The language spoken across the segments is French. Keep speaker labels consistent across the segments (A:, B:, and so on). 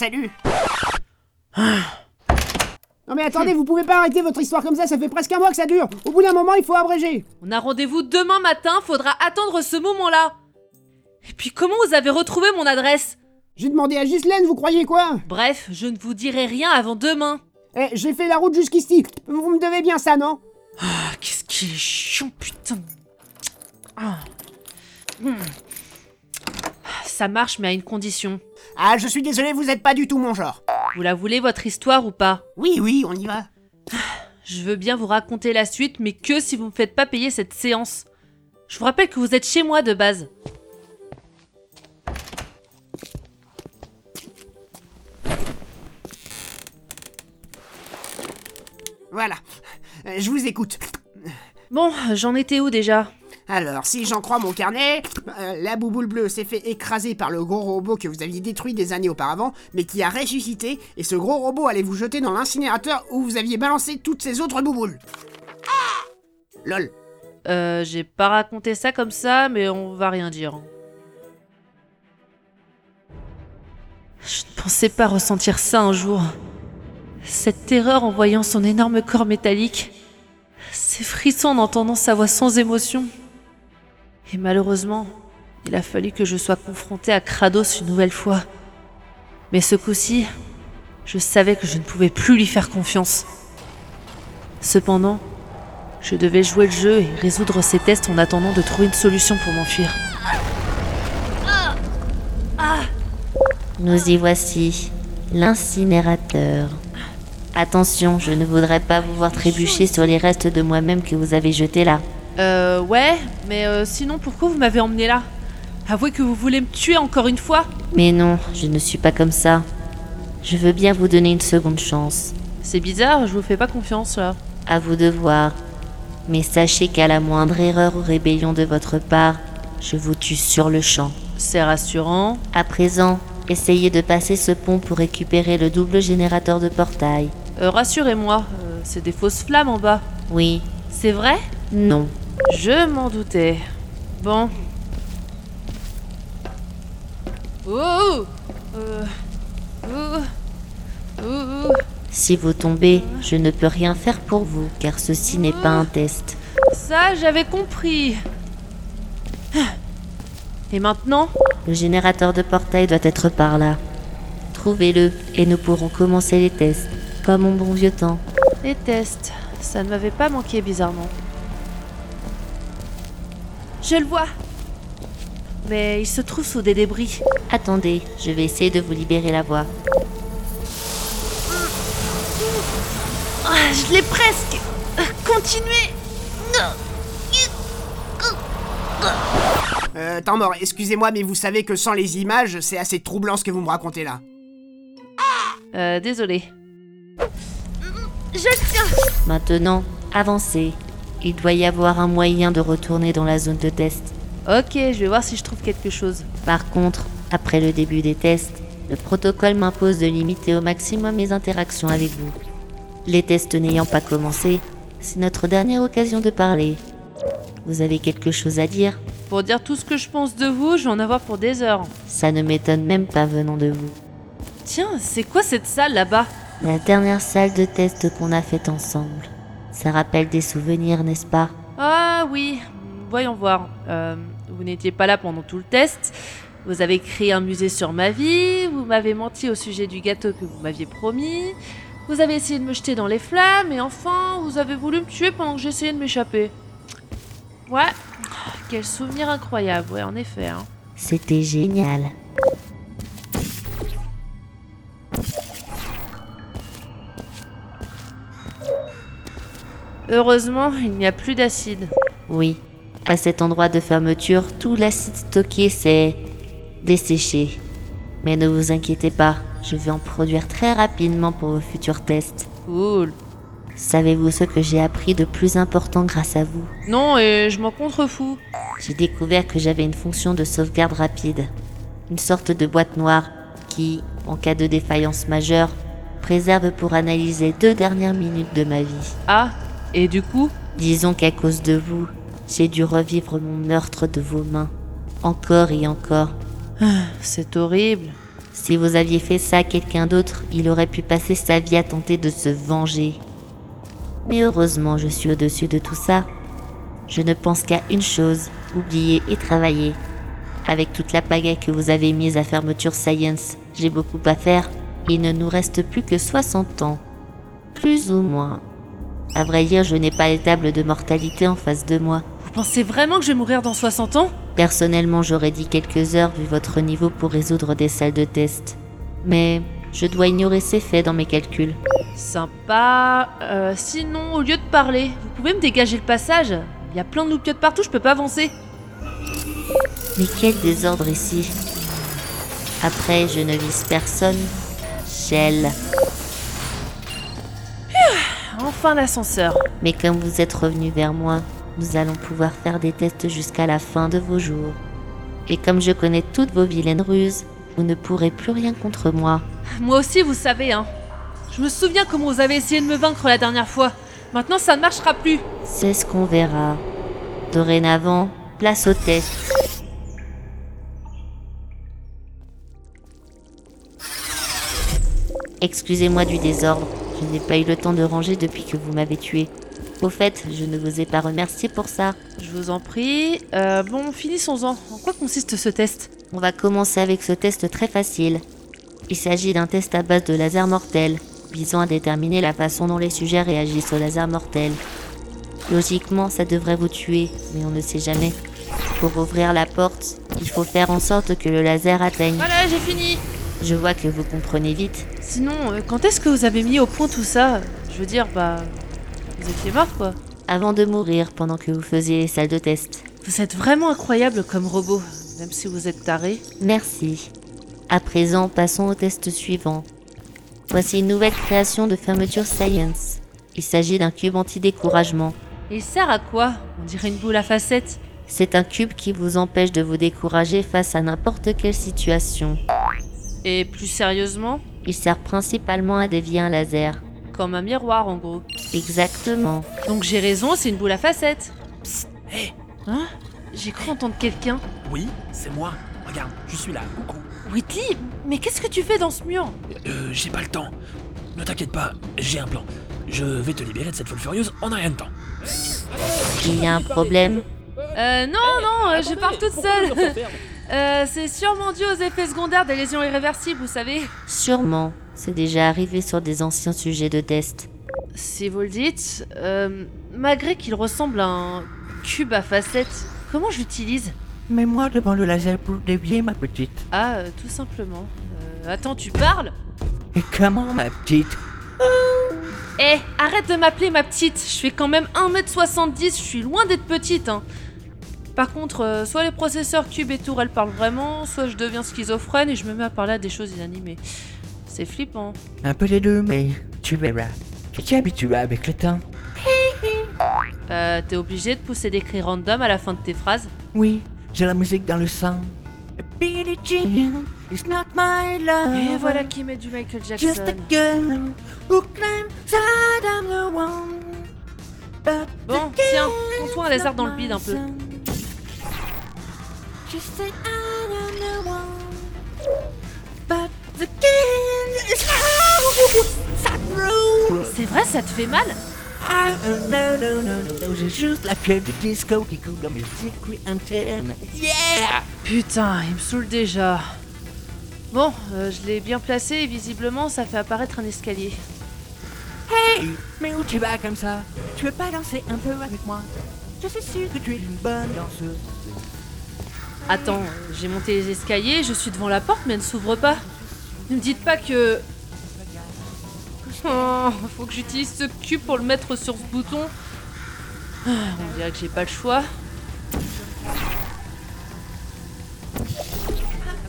A: Salut Non mais attendez, vous pouvez pas arrêter votre histoire comme ça, ça fait presque un mois que ça dure. Au bout d'un moment, il faut abréger.
B: On a rendez-vous demain matin, faudra attendre ce moment-là. Et puis comment vous avez retrouvé mon adresse?
A: J'ai demandé à Ghislaine, vous croyez quoi?
B: Bref, je ne vous dirai rien avant demain.
A: Eh, j'ai fait la route jusqu'ici. Vous me devez bien ça, non?
B: Ah, qu'est-ce qu'il est chiant, putain. Ah. Hmm. Ça marche, mais à une condition.
A: Ah, je suis désolé, vous êtes pas du tout mon genre.
B: Vous la voulez, votre histoire ou pas?
A: Oui, oui, on y va.
B: Je veux bien vous raconter la suite, mais que si vous me faites pas payer cette séance. Je vous rappelle que vous êtes chez moi de base.
A: Voilà. Euh, Je vous écoute.
B: Bon, j'en étais où déjà?
A: Alors, si j'en crois mon carnet, euh, la bouboule bleue s'est fait écraser par le gros robot que vous aviez détruit des années auparavant, mais qui a ressuscité, et ce gros robot allait vous jeter dans l'incinérateur où vous aviez balancé toutes ces autres bouboules. Lol.
B: Euh, j'ai pas raconté ça comme ça, mais on va rien dire. Je ne pensais pas ressentir ça un jour. Cette terreur en voyant son énorme corps métallique. Ces frissons en entendant sa voix sans émotion. Et malheureusement, il a fallu que je sois confrontée à Kratos une nouvelle fois. Mais ce coup-ci, je savais que je ne pouvais plus lui faire confiance. Cependant, je devais jouer le jeu et résoudre ces tests en attendant de trouver une solution pour m'enfuir.
C: Nous y voici, l'incinérateur. Attention, je ne voudrais pas vous voir trébucher sur les restes de moi-même que vous avez jetés là.
B: Euh, ouais, mais euh, sinon pourquoi vous m'avez emmené là? Avouez que vous voulez me tuer encore une fois
C: Mais non, je ne suis pas comme ça. Je veux bien vous donner une seconde chance.
B: C'est bizarre, je vous fais pas confiance là.
C: À vous de voir. Mais sachez qu'à la moindre erreur ou rébellion de votre part, je vous tue sur le champ.
B: C'est rassurant.
C: À présent, essayez de passer ce pont pour récupérer le double générateur de portail.
B: Euh, rassurez-moi, euh, c'est des fausses flammes en bas.
C: Oui,
B: C'est vrai?
C: Non.
B: Je m'en doutais. Bon. Euh, oh, oh.
C: Si vous tombez, je ne peux rien faire pour vous, car ceci n'est pas un test.
B: Ça, j'avais compris. Et maintenant?
C: Le générateur de portail doit être par là. Trouvez-le et nous pourrons commencer les tests, comme en bon vieux temps.
B: Les tests. Ça ne m'avait pas manqué bizarrement. Je le vois. Mais il se trouve sous des débris.
C: Attendez, je vais essayer de vous libérer la voie.
B: Ah, je l'ai presque. Continuez.
A: Euh, temps mort, excusez-moi, mais vous savez que sans les images, c'est assez troublant ce que vous me racontez là.
B: Euh, désolé.
C: Maintenant, avancez. Il doit y avoir un moyen de retourner dans la zone de test.
B: Ok, je vais voir si je trouve quelque chose.
C: Par contre, après le début des tests, le protocole m'impose de limiter au maximum mes interactions avec vous. Les tests n'ayant pas commencé, c'est notre dernière occasion de parler. Vous avez quelque chose à dire?
B: Pour dire tout ce que je pense de vous, je vais en avoir pour des heures.
C: Ça ne m'étonne même pas venant de vous.
B: Tiens, c'est quoi cette salle là-bas?
C: La dernière salle de test qu'on a faite ensemble. Ça rappelle des souvenirs, n'est-ce pas?
B: Ah oui, voyons voir. Euh, vous n'étiez pas là pendant tout le test. Vous avez créé un musée sur ma vie. Vous m'avez menti au sujet du gâteau que vous m'aviez promis. Vous avez essayé de me jeter dans les flammes. Et enfin, vous avez voulu me tuer pendant que j'essayais de m'échapper. Ouais, quel souvenir incroyable. Ouais, en effet. Hein.
C: C'était génial.
B: Heureusement, il n'y a plus d'acide.
C: Oui, à cet endroit de fermeture, tout l'acide stocké s'est desséché. Mais ne vous inquiétez pas, je vais en produire très rapidement pour vos futurs tests.
B: Cool.
C: Savez-vous ce que j'ai appris de plus important grâce à vous?
B: Non, et je m'en contrefous.
C: J'ai découvert que j'avais une fonction de sauvegarde rapide. Une sorte de boîte noire qui, en cas de défaillance majeure, préserve pour analyser deux dernières minutes de ma vie.
B: Ah, et du coup
C: Disons qu'à cause de vous, j'ai dû revivre mon meurtre de vos mains. Encore et encore.
B: C'est horrible.
C: Si vous aviez fait ça à quelqu'un d'autre, il aurait pu passer sa vie à tenter de se venger. Mais heureusement, je suis au-dessus de tout ça. Je ne pense qu'à une chose, oublier et travailler. Avec toute la pagaille que vous avez mise à Fermeture Science, j'ai beaucoup à faire. Il ne nous reste plus que 60 ans. Plus ou moins. À vrai dire, je n'ai pas les tables de mortalité en face de moi.
B: Vous pensez vraiment que je vais mourir dans 60 ans?
C: Personnellement, j'aurais dit quelques heures vu votre niveau pour résoudre des salles de test. Mais je dois ignorer ces faits dans mes calculs.
B: Sympa. Euh, sinon, au lieu de parler, vous pouvez me dégager le passage Il y a plein de loupiottes partout, je peux pas avancer.
C: Mais quel désordre ici. Après, je ne vise personne. Shell.
B: Enfin l'ascenseur.
C: Mais comme vous êtes revenu vers moi, nous allons pouvoir faire des tests jusqu'à la fin de vos jours. Et comme je connais toutes vos vilaines ruses, vous ne pourrez plus rien contre moi.
B: Moi aussi, vous savez, hein. Je me souviens comment vous avez essayé de me vaincre la dernière fois. Maintenant, ça ne marchera plus.
C: C'est ce qu'on verra. Dorénavant, place au test. Excusez-moi du désordre, je n'ai pas eu le temps de ranger depuis que vous m'avez tué. Au fait, je ne vous ai pas remercié pour ça.
B: Je vous en prie. Euh, bon, finissons-en. En quoi consiste ce test?
C: On va commencer avec ce test très facile. Il s'agit d'un test à base de laser mortel, visant à déterminer la façon dont les sujets réagissent au laser mortel. Logiquement, ça devrait vous tuer, mais on ne sait jamais. Pour ouvrir la porte, il faut faire en sorte que le laser atteigne.
B: Voilà, j'ai fini.
C: Je vois que vous comprenez vite.
B: Sinon, euh, quand est-ce que vous avez mis au point tout ça? Je veux dire, bah... Vous étiez mort, quoi.
C: Avant de mourir pendant que vous faisiez les salles de test.
B: Vous êtes vraiment incroyable comme robot, même si vous êtes taré.
C: Merci. À présent, passons au test suivant. Voici une nouvelle création de Fermeture Science. Il s'agit d'un cube anti-découragement.
B: Il sert à quoi? On dirait une boule à facettes.
C: C'est un cube qui vous empêche de vous décourager face à n'importe quelle situation.
B: Et plus sérieusement,
C: Il sert principalement à dévier un laser.
B: comme un miroir en gros.
C: Exactement.
B: Donc j'ai raison, c'est une boule à facettes.
D: Hé,
B: Hein J'ai cru entendre quelqu'un.
D: oui, c'est moi. Regarde, je suis là. Coucou.
B: Whitley, mais qu'est-ce que tu fais dans ce mur?
D: Euh, j'ai pas le temps. Ne t'inquiète pas, j'ai un plan. Je vais te libérer de cette folle furieuse en un rien de temps.
C: Il y a un problème.
B: Euh, non, non, euh, je pars toute seule. Euh, c'est sûrement dû aux effets secondaires des lésions irréversibles, vous savez.
C: Sûrement. C'est déjà arrivé sur des anciens sujets de test.
B: Si vous le dites, euh, malgré qu'il ressemble à un cube à facettes, comment je l'utilise?
E: Mets-moi devant le laser pour dévier ma petite.
B: Ah, euh, tout simplement. Euh, attends, tu parles?
E: Et comment ma petite?
B: Eh, arrête de m'appeler ma petite. Je fais quand même 1m70, je suis loin d'être petite, hein. Par contre, euh, soit les processeurs Cube et Tour, elles parlent vraiment, soit je deviens schizophrène et je me mets à parler à des choses inanimées. C'est flippant.
E: Un peu les deux, mais tu verras. Tu t'y habitueras avec le temps.
B: Euh, t'es obligé de pousser des cris random à la fin de tes phrases
E: Oui, j'ai la musique dans le sang. Billie Jean is not my love.
B: Et voilà qui met du Michael
E: Just a
B: Jackson.
E: girl who claims that I'm the one. But
B: Bon, tiens,
E: is
B: laser
E: not
B: dans le bide un peu.
E: She said I one. But the girl is
B: C'est vrai, ça te fait mal
E: Ah, euh, non, non, non, non, non, j'ai juste la fièvre du disco qui coule dans mes circuits internes. Yeah!
B: Putain, il me saoule déjà. Bon, euh, je l'ai bien placé et visiblement ça fait apparaître un escalier.
E: Hey! Mais où tu vas comme ça? Tu veux pas danser un peu avec moi? Je suis sûr que tu es une bonne danseuse.
B: Attends, j'ai monté les escaliers, je suis devant la porte mais elle ne s'ouvre pas. Ne me dites pas que... Oh, faut que j'utilise ce cube pour le mettre sur ce bouton. On dirait que j'ai pas le choix.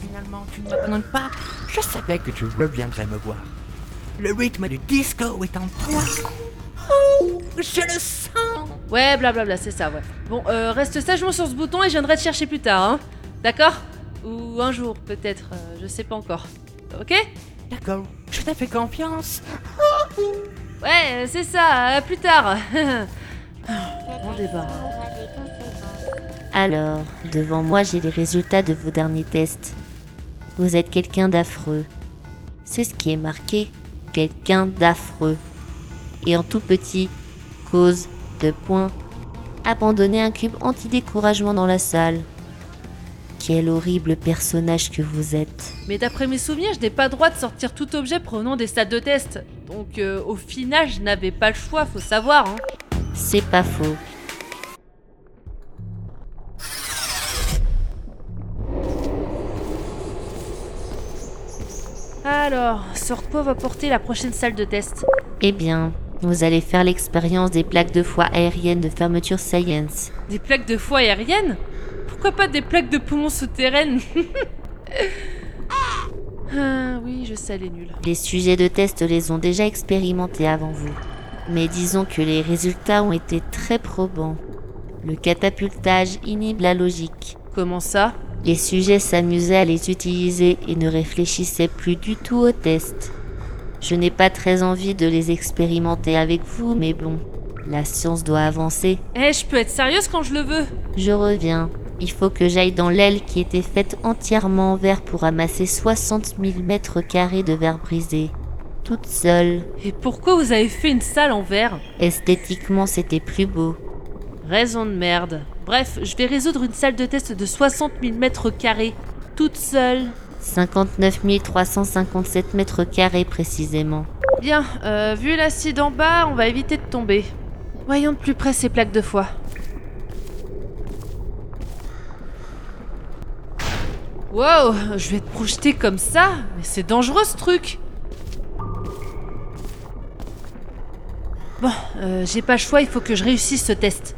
E: Finalement, tu ne m'abandonnes pas. Je savais que tu reviendrais me voir. Le rythme du disco est en toi. Oh, je le sens.
B: Ouais, blablabla, c'est ça, ouais. Bon, euh, reste sagement sur ce bouton et je viendrai te chercher plus tard, hein. D'accord? Ou un jour, peut-être, euh, je sais pas encore. Ok?
E: D'accord, je te fais confiance.
B: Ouais, c'est ça, à plus tard. bon débat.
C: Alors, devant moi, j'ai les résultats de vos derniers tests. Vous êtes quelqu'un d'affreux. C'est ce qui est marqué. Quelqu'un d'affreux. Et en tout petit, cause de points. Abandonner un cube anti-découragement dans la salle. Quel horrible personnage que vous êtes.
B: Mais d'après mes souvenirs, je n'ai pas le droit de sortir tout objet provenant des salles de test. Donc euh, au final, je n'avais pas le choix, faut savoir. Hein.
C: C'est pas faux.
B: Alors, sur quoi va porter la prochaine salle de test?
C: Eh bien, vous allez faire l'expérience des plaques de foie aériennes de fermeture Science.
B: Des plaques de foie aériennes Pourquoi pas des plaques de poumons souterraines Ah oui, je sais, elle est nulle.
C: Les sujets de test les ont déjà expérimentés avant vous. Mais disons que les résultats ont été très probants. Le catapultage inhibe la logique.
B: Comment ça?
C: Les sujets s'amusaient à les utiliser et ne réfléchissaient plus du tout aux tests. Je n'ai pas très envie de les expérimenter avec vous, mais bon, la science doit avancer.
B: Eh, je peux être sérieuse quand je le veux
C: Je reviens. Il faut que j'aille dans l'aile qui était faite entièrement en verre pour ramasser 60 000 mètres carrés de verre brisé. Toute seule.
B: Et pourquoi vous avez fait une salle en verre?
C: Esthétiquement, c'était plus beau.
B: Raison de merde. Bref, je vais résoudre une salle de test de 60 000 mètres carrés, toute seule.
C: 59 357 mètres carrés précisément.
B: Bien, euh, vu l'acide en bas, on va éviter de tomber. Voyons de plus près ces plaques de foie. Wow, je vais te projeter comme ça Mais c'est dangereux ce truc Bon, euh, j'ai pas le choix, il faut que je réussisse ce test.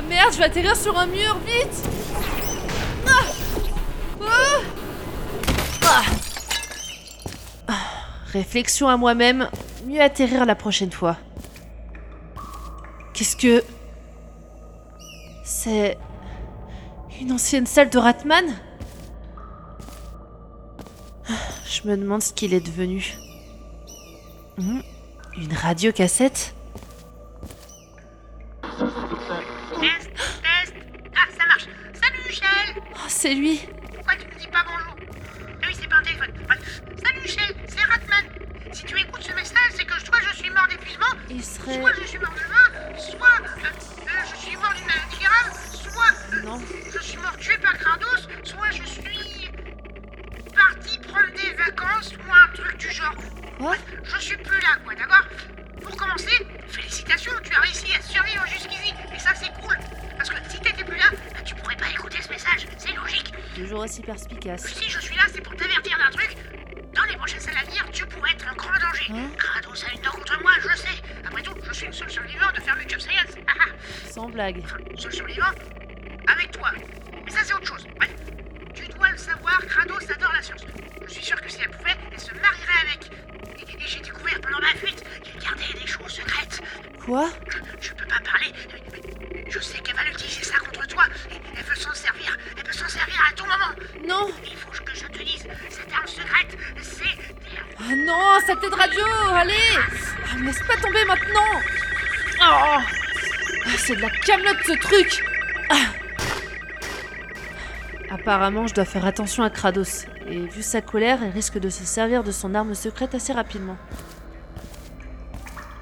B: Ah merde, je vais atterrir sur un mur, vite. Ah. Oh Ah. Réflexion à moi-même, mieux atterrir la prochaine fois. Qu'est-ce que... C'est... Une ancienne salle de Ratman? Je me demande ce qu'il est devenu. Hmm, Une radiocassette?
F: Test,
B: c'est lui perspicace.
F: Si je suis là, c'est pour t'avertir d'un truc. Dans les prochaines salles à venir, tu pourrais être en grand danger.
B: Hein
F: Kratos a une dent contre moi, je sais. Après tout, je suis le seul survivant de Fermeture Science. Ah, ah.
B: Sans blague.
F: Enfin, seul survivant avec toi. Mais ça, c'est autre chose. Bref, tu dois le savoir, Kratos adore la science. Je suis sûr que si elle pouvait, elle se marierait avec. Et, et j'ai découvert pendant ma fuite qu'elle gardait des choses secrètes.
B: Quoi? Non,
F: cette
B: tête radio Allez ah, Me laisse pas tomber maintenant Oh C'est de la camelote ce truc Ah. Apparemment, je dois faire attention à Kratos. Et vu sa colère, elle risque de se servir de son arme secrète assez rapidement.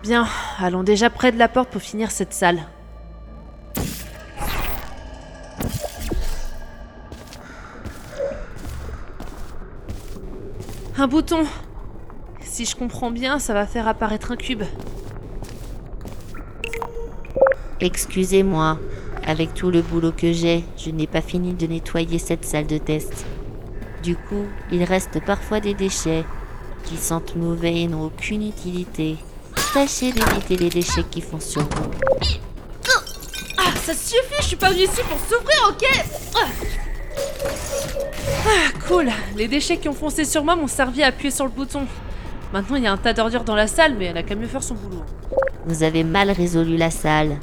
B: Bien, allons déjà près de la porte pour finir cette salle. Un bouton Si je comprends bien, ça va faire apparaître un cube.
C: Excusez-moi, avec tout le boulot que j'ai, je n'ai pas fini de nettoyer cette salle de test. Du coup, il reste parfois des déchets. qui sentent mauvais et n'ont aucune utilité. Tâchez d'éviter les déchets qui font sur vous.
B: Ah, ça suffit, je suis pas venue ici pour souffrir, ok? Ah. Ah, cool. Les déchets qui ont foncé sur moi m'ont servi à appuyer sur le bouton. Maintenant, il y a un tas d'ordures dans la salle, mais elle a qu'à mieux faire son boulot.
C: Vous avez mal résolu la salle.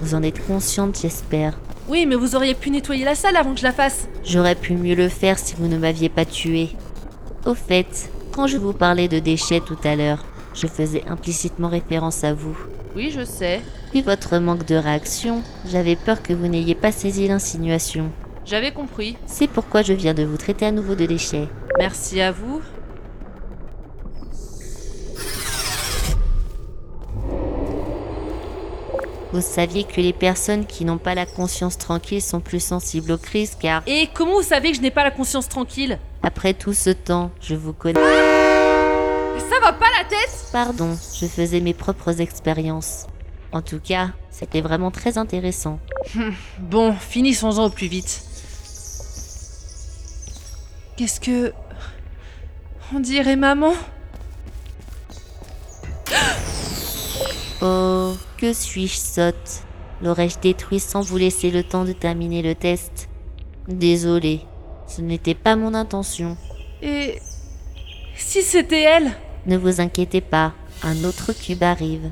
C: Vous en êtes consciente, j'espère.
B: Oui, mais vous auriez pu nettoyer la salle avant que je la fasse.
C: J'aurais pu mieux le faire si vous ne m'aviez pas tué. Au fait, quand je vous parlais de déchets tout à l'heure, je faisais implicitement référence à vous.
B: Oui, je sais.
C: Vu votre manque de réaction, j'avais peur que vous n'ayez pas saisi l'insinuation.
B: J'avais compris.
C: C'est pourquoi je viens de vous traiter à nouveau de déchets.
B: Merci à vous.
C: Vous saviez que les personnes qui n'ont pas la conscience tranquille sont plus sensibles aux crises car,
B: Et comment vous savez que je n'ai pas la conscience tranquille
C: après tout ce temps, je vous connais.
B: Ça va pas la tête
C: Pardon, je faisais mes propres expériences. En tout cas, c'était vraiment très intéressant.
B: Bon, finissons-en au plus vite. Qu'est-ce que... On dirait maman?
C: Oh, que suis-je sotte? L'aurais-je détruit sans vous laisser le temps de terminer le test? Désolé, ce n'était pas mon intention.
B: Et... Si c'était elle?
C: Ne vous inquiétez pas, un autre cube arrive.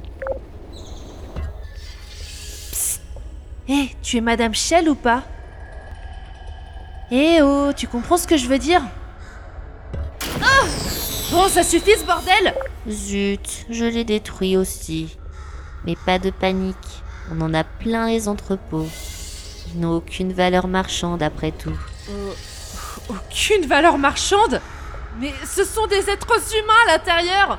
B: Hé, tu es Madame Shell ou pas? Eh oh, tu comprends ce que je veux dire? Ah! Bon, ça suffit ce bordel!
C: Zut, je l'ai détruit aussi. Mais pas de panique, on en a plein les entrepôts. Ils n'ont aucune valeur marchande après tout.
B: Aucune valeur marchande? Mais ce sont des êtres humains à l'intérieur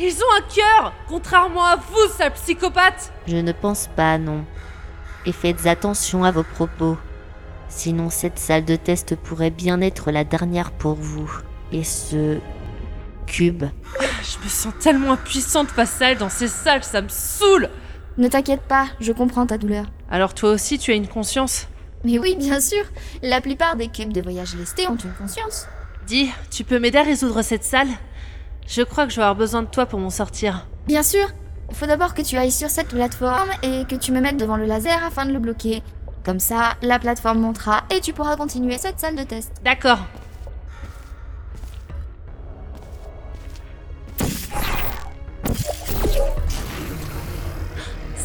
B: Ils ont un cœur Contrairement à vous, sale psychopathe
C: Je ne pense pas, non. Et faites attention à vos propos. Sinon, cette salle de test pourrait bien être la dernière pour vous. Et ce... cube.
B: Je me sens tellement impuissante face à elle dans ces salles, ça me saoule
G: Ne t'inquiète pas, je comprends ta douleur.
B: Alors toi aussi, tu as une conscience?
G: Mais oui, bien sûr, la plupart des cubes de voyage lestés ont une conscience.
B: Dis, tu peux m'aider à résoudre cette salle? Je crois que je vais avoir besoin de toi pour m'en sortir.
G: Bien sûr, il faut d'abord que tu ailles sur cette plateforme et que tu me mettes devant le laser afin de le bloquer. Comme ça, la plateforme montera et tu pourras continuer cette salle de test.
B: D'accord.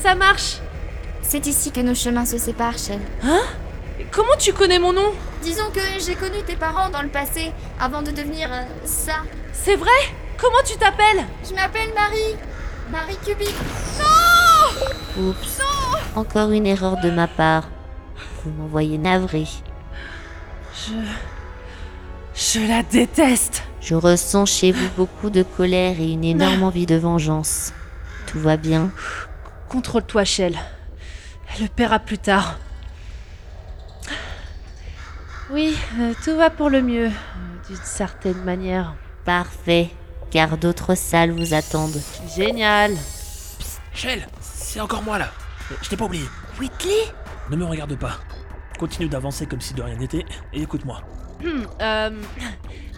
B: Ça marche
G: C'est ici que nos chemins se séparent, Shell.
B: Comment tu connais mon nom
G: Disons que j'ai connu tes parents dans le passé, avant de devenir euh, ça.
B: C'est vrai Comment tu t'appelles
G: Je m'appelle Marie. Marie Cubic.
C: Oups. Encore une erreur de ma part. Vous m'envoyez navré.
B: Je... Je la déteste
C: Je ressens chez vous beaucoup de colère et une énorme envie de vengeance. Tout va bien
B: Contrôle-toi, Shell. Elle le paiera plus tard. Oui, euh, tout va pour le mieux, euh, d'une certaine manière.
C: Parfait, car d'autres salles vous attendent.
B: Génial
D: Shell, c'est encore moi là. Je t'ai pas oublié.
B: Whitley?
D: Ne me regarde pas. Continue d'avancer comme si de rien n'était et écoute-moi.
B: Hmm, euh...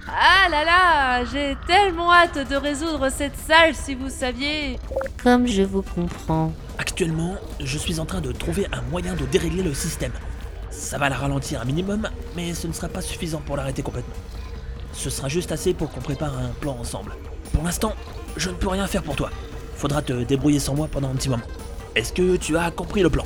B: Ah là là J'ai tellement hâte de résoudre cette salle, si vous saviez
C: Comme je vous comprends.
D: Actuellement, je suis en train de trouver un moyen de dérégler le système. Ça va la ralentir un minimum, mais ce ne sera pas suffisant pour l'arrêter complètement. Ce sera juste assez pour qu'on prépare un plan ensemble. Pour l'instant, je ne peux rien faire pour toi. Faudra te débrouiller sans moi pendant un petit moment. Est-ce que tu as compris le plan?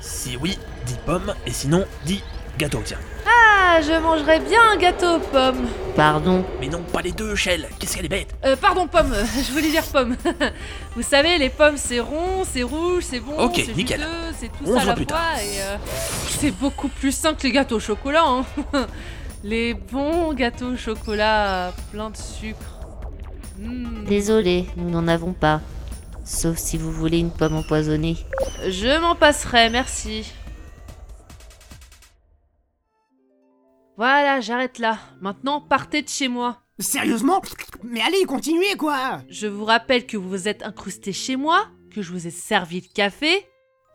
D: Si oui, dis pomme, et sinon, dis gâteau, tiens.
B: Ah, je mangerais bien un gâteau aux pommes
C: Pardon,
D: Mais non, pas les deux, Shell Qu'est-ce qu'elle est bête
B: Euh, pardon, pomme, je voulais dire pomme. Vous savez, les pommes, c'est rond, c'est rouge, c'est bon,
D: Ok,
B: c'est
D: nickel.
B: juteux, c'est tout
D: On
B: ça
D: se
B: à
D: voit
B: la
D: plus
B: fois,
D: tard.
B: et euh, c'est beaucoup plus sain que les gâteaux au chocolat, hein. Les bons gâteaux au chocolat plein de sucre. Mm.
C: désolé, nous n'en avons pas. Sauf si vous voulez une pomme empoisonnée.
B: Je m'en passerai, merci. Voilà, j'arrête là. Maintenant, partez de chez moi.
A: Sérieusement? Mais allez, continuez quoi
B: Je vous rappelle que vous vous êtes incrusté chez moi, que je vous ai servi le café,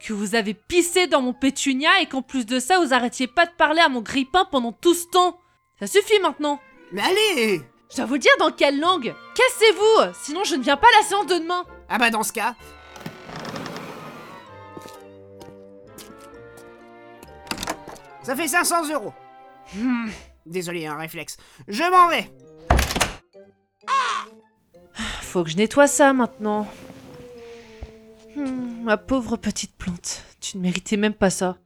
B: que vous avez pissé dans mon pétunia et qu'en plus de ça, vous arrêtiez pas de parler à mon grippin pendant tout ce temps. Ça suffit maintenant.
A: Mais allez
B: Je dois vous dire dans quelle langue Cassez-vous Sinon je ne viens pas à la séance de demain
A: Ah bah dans ce cas... Ça fait 500 euros. Hmm, Désolé, un réflexe. Je m'en vais.
B: Faut que je nettoie ça maintenant. Hmm, ma pauvre petite plante, tu ne méritais même pas ça.